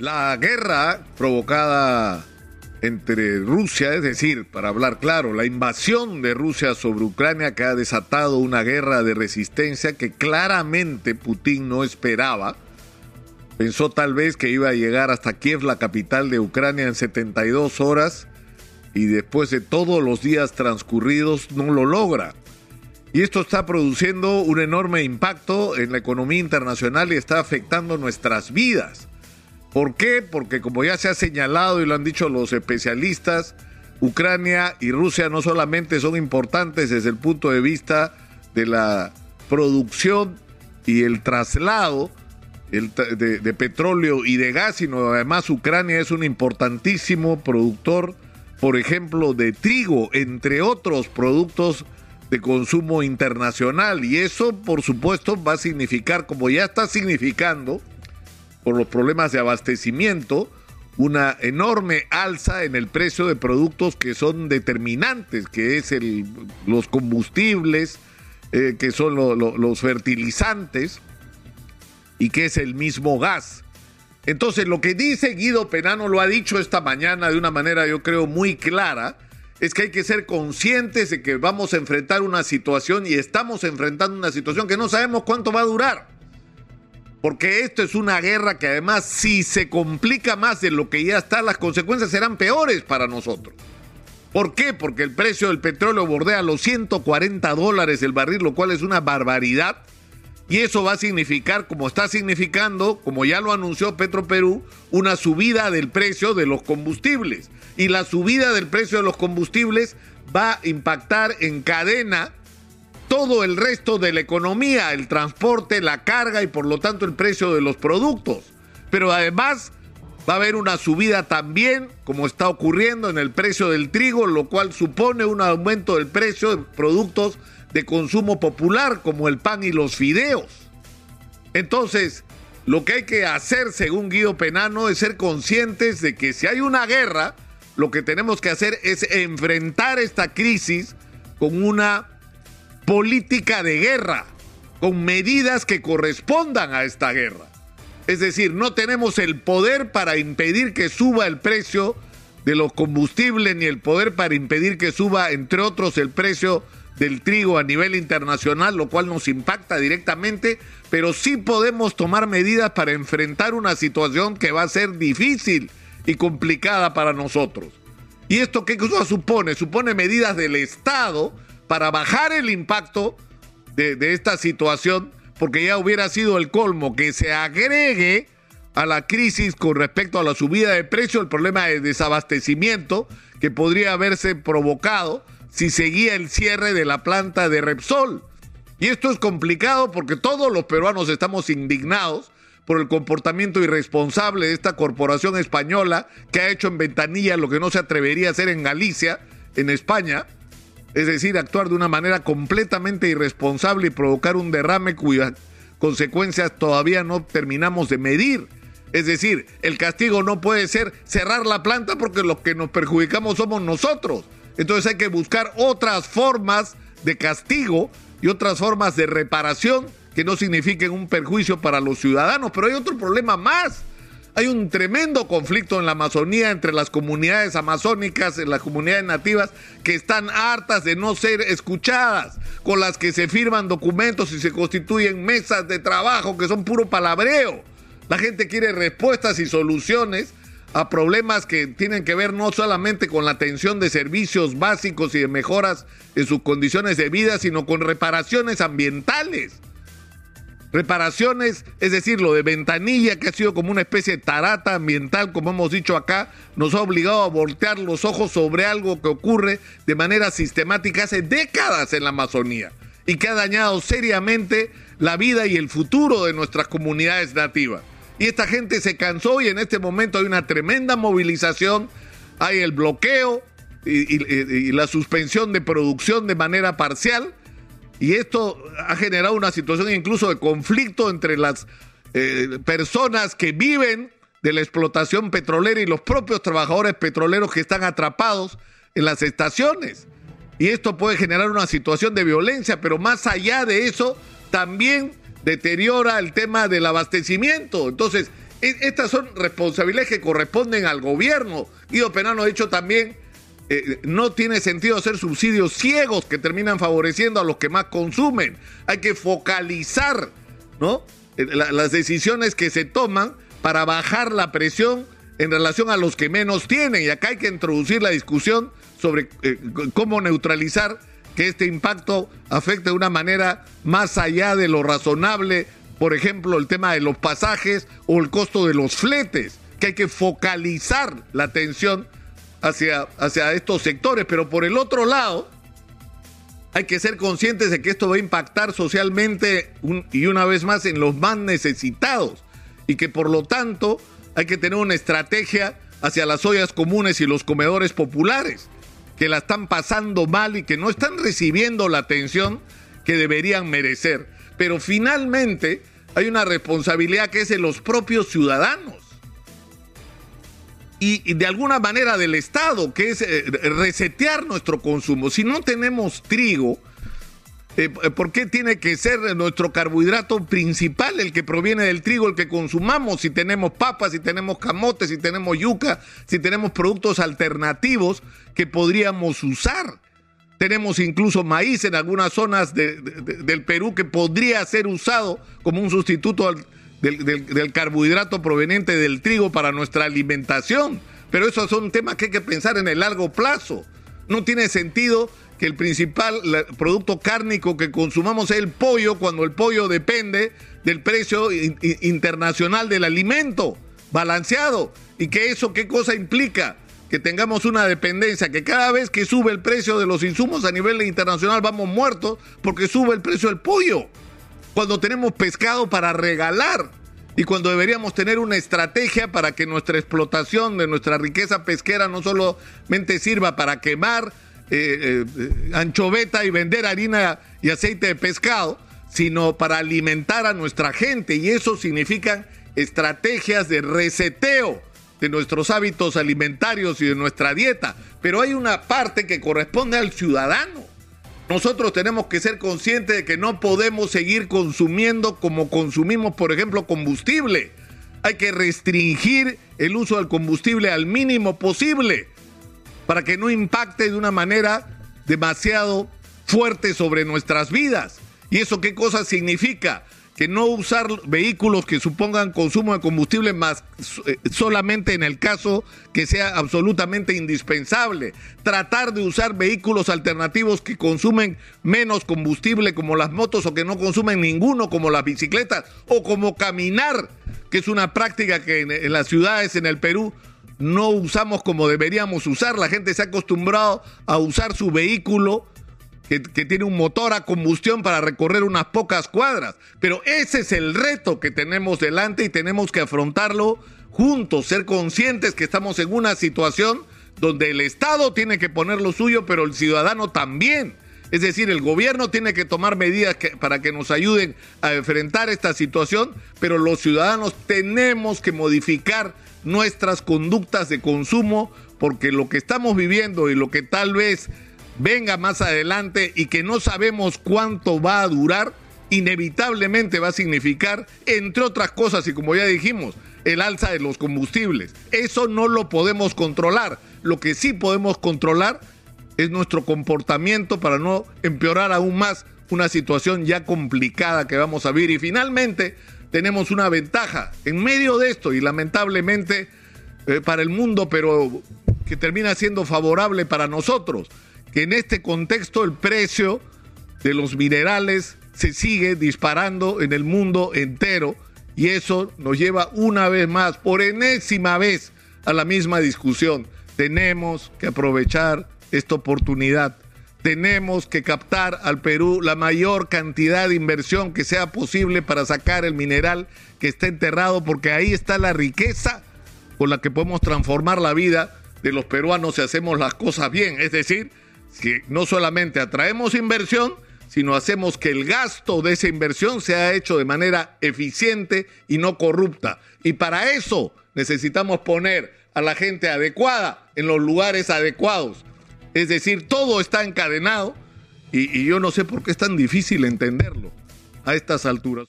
La guerra provocada entre Rusia, es decir, para hablar claro, la invasión de Rusia sobre Ucrania que ha desatado una guerra de resistencia que claramente Putin no esperaba. Pensó tal vez que iba a llegar hasta Kiev, la capital de Ucrania, en 72 horas y después de todos los días transcurridos no lo logra. Y esto está produciendo un enorme impacto en la economía internacional y está afectando nuestras vidas. ¿Por qué? Porque como ya se ha señalado y lo han dicho los especialistas, Ucrania y Rusia no solamente son importantes desde el punto de vista de la producción y el traslado de, petróleo y de gas, sino además Ucrania es un importantísimo productor, por ejemplo, de trigo, entre otros productos de consumo internacional. Y eso, por supuesto, va a significar, como ya está significando, por los problemas de abastecimiento, una enorme alza en el precio de productos que son determinantes, que es el, los combustibles, eh, que son los fertilizantes y que es el mismo gas. Entonces, lo que dice Guido Penano lo ha dicho esta mañana de una manera, yo creo, muy clara, es que hay que ser conscientes de que vamos a enfrentar una situación y estamos enfrentando una situación que no sabemos cuánto va a durar. Porque esto es una guerra que además si se complica más de lo que ya está, las consecuencias serán peores para nosotros. ¿Por qué? Porque el precio del petróleo bordea los 140 dólares el barril, lo cual es una barbaridad. Y eso va a significar, como está significando, como ya lo anunció Petroperú, una subida del precio de los combustibles. Y la subida del precio de los combustibles va a impactar en cadena todo el resto de la economía, el transporte, la carga y por lo tanto el precio de los productos. Pero además va a haber una subida también, como está ocurriendo en el precio del trigo, lo cual supone un aumento del precio de productos de consumo popular como el pan y los fideos. Entonces, lo que hay que hacer, según Guido Penano, es ser conscientes de que si hay una guerra, lo que tenemos que hacer es enfrentar esta crisis con una política de guerra, con medidas que correspondan a esta guerra. Es decir, no tenemos el poder para impedir que suba el precio de los combustibles ni el poder para impedir que suba, entre otros, el precio del trigo a nivel internacional, lo cual nos impacta directamente, pero sí podemos tomar medidas para enfrentar una situación que va a ser difícil y complicada para nosotros. ¿Y esto qué cosa supone? Supone medidas del Estado para bajar el impacto de, esta situación, porque ya hubiera sido el colmo que se agregue a la crisis con respecto a la subida de precio, el problema de desabastecimiento que podría haberse provocado si seguía el cierre de la planta de Repsol. Y esto es complicado porque todos los peruanos estamos indignados por el comportamiento irresponsable de esta corporación española que ha hecho en Ventanilla lo que no se atrevería a hacer en Galicia, en España, es decir, actuar de una manera completamente irresponsable y provocar un derrame cuyas consecuencias todavía no terminamos de medir. Es decir, el castigo no puede ser cerrar la planta porque los que nos perjudicamos somos nosotros. Entonces hay que buscar otras formas de castigo y otras formas de reparación que no signifiquen un perjuicio para los ciudadanos. Pero hay otro problema más. Hay un tremendo conflicto en la Amazonía entre las comunidades amazónicas, las comunidades nativas, que están hartas de no ser escuchadas, con las que se firman documentos y se constituyen mesas de trabajo que son puro palabreo. La gente quiere respuestas y soluciones a problemas que tienen que ver no solamente con la atención de servicios básicos y de mejoras en sus condiciones de vida, sino con reparaciones ambientales reparaciones, es decir, lo de ventanilla, que ha sido como una especie de tarata ambiental, como hemos dicho acá, nos ha obligado a voltear los ojos sobre algo que ocurre de manera sistemática hace décadas en la Amazonía y que ha dañado seriamente la vida y el futuro de nuestras comunidades nativas. Y esta gente se cansó y en este momento hay una tremenda movilización, hay el bloqueo y, la suspensión de producción de manera parcial y esto ha generado una situación incluso de conflicto entre las eh, personas que viven de la explotación petrolera y los propios trabajadores petroleros que están atrapados en las estaciones. Y esto puede generar una situación de violencia, pero más allá de eso, también deteriora el tema del abastecimiento. Entonces, e, estas son responsabilidades que corresponden al gobierno. Guido Penano ha dicho también, eh, no tiene sentido hacer subsidios ciegos que terminan favoreciendo a los que más consumen. Hay que focalizar ¿no? Eh, las decisiones que se toman para bajar la presión en relación a los que menos tienen. Y acá hay que introducir la discusión sobre eh, cómo neutralizar que este impacto afecte de una manera más allá de lo razonable por ejemplo, el tema de los pasajes o el costo de los fletes, que hay que focalizar la atención hacia, hacia estos sectores. Pero por el otro lado, hay que ser conscientes de que esto va a impactar socialmente y una vez más en los más necesitados y que por lo tanto hay que tener una estrategia hacia las ollas comunes y los comedores populares que la están pasando mal y que no están recibiendo la atención que deberían merecer. Pero finalmente hay una responsabilidad que es de los propios ciudadanos. Y, de alguna manera del Estado, que es eh, resetear nuestro consumo. Si no tenemos trigo, eh, ¿por qué tiene que ser nuestro carbohidrato principal el que proviene del trigo, el que consumamos? Si tenemos papas, si tenemos camotes, si tenemos yuca, si tenemos productos alternativos que podríamos usar. Tenemos incluso maíz en algunas zonas del Perú que podría ser usado como un sustituto del, carbohidrato proveniente del trigo para nuestra alimentación. Pero esos son temas que hay que pensar en el largo plazo. No tiene sentido que el principal producto cárnico que consumamos sea el pollo cuando el pollo depende del precio internacional del alimento balanceado. ¿Y que eso qué cosa implica? que tengamos una dependencia, que cada vez que sube el precio de los insumos a nivel internacional vamos muertos porque sube el precio del pollo. Cuando tenemos pescado para regalar y cuando deberíamos tener una estrategia para que nuestra explotación de nuestra riqueza pesquera no solamente sirva para quemar eh, eh, anchoveta y vender harina y aceite de pescado, sino para alimentar a nuestra gente. Y eso significa estrategias de reseteo de nuestros hábitos alimentarios y de nuestra dieta, pero hay una parte que corresponde al ciudadano. Nosotros tenemos que ser conscientes de que no podemos seguir consumiendo como consumimos, por ejemplo, combustible. Hay que restringir el uso del combustible al mínimo posible para que no impacte de una manera demasiado fuerte sobre nuestras vidas. ¿Y eso qué cosa significa? Que no usar vehículos que supongan consumo de combustible más eh, solamente en el caso que sea absolutamente indispensable. Tratar de usar vehículos alternativos que consumen menos combustible como las motos o que no consumen ninguno como las bicicletas o como caminar, que es una práctica que en, en las ciudades en el Perú no usamos como deberíamos usar. La gente se ha acostumbrado a usar su vehículo que, tiene un motor a combustión para recorrer unas pocas cuadras. Pero ese es el reto que tenemos delante y tenemos que afrontarlo juntos, ser conscientes que estamos en una situación donde el Estado tiene que poner lo suyo, pero el ciudadano también. Es decir, el gobierno tiene que tomar medidas para que nos ayuden a enfrentar esta situación, pero los ciudadanos tenemos que modificar nuestras conductas de consumo porque lo que estamos viviendo y lo que tal vez venga más adelante y que no sabemos cuánto va a durar, inevitablemente va a significar, entre otras cosas, y como ya dijimos, el alza de los combustibles. Eso no lo podemos controlar. Lo que sí podemos controlar es nuestro comportamiento para no empeorar aún más una situación ya complicada que vamos a vivir. Y finalmente tenemos una ventaja en medio de esto y lamentablemente eh, para el mundo, pero que termina siendo favorable para nosotros que en este contexto el precio de los minerales se sigue disparando en el mundo entero y eso nos lleva una vez más, por enésima vez, a la misma discusión. Tenemos que aprovechar esta oportunidad. Tenemos que captar al Perú la mayor cantidad de inversión que sea posible para sacar el mineral que está enterrado, porque ahí está la riqueza con la que podemos transformar la vida de los peruanos si hacemos las cosas bien. Es decir, que no solamente atraemos inversión, sino hacemos que el gasto de esa inversión sea hecho de manera eficiente y no corrupta. Y para eso necesitamos poner a la gente adecuada en los lugares adecuados. Es decir, todo está encadenado y, y yo no sé por qué es tan difícil entenderlo a estas alturas.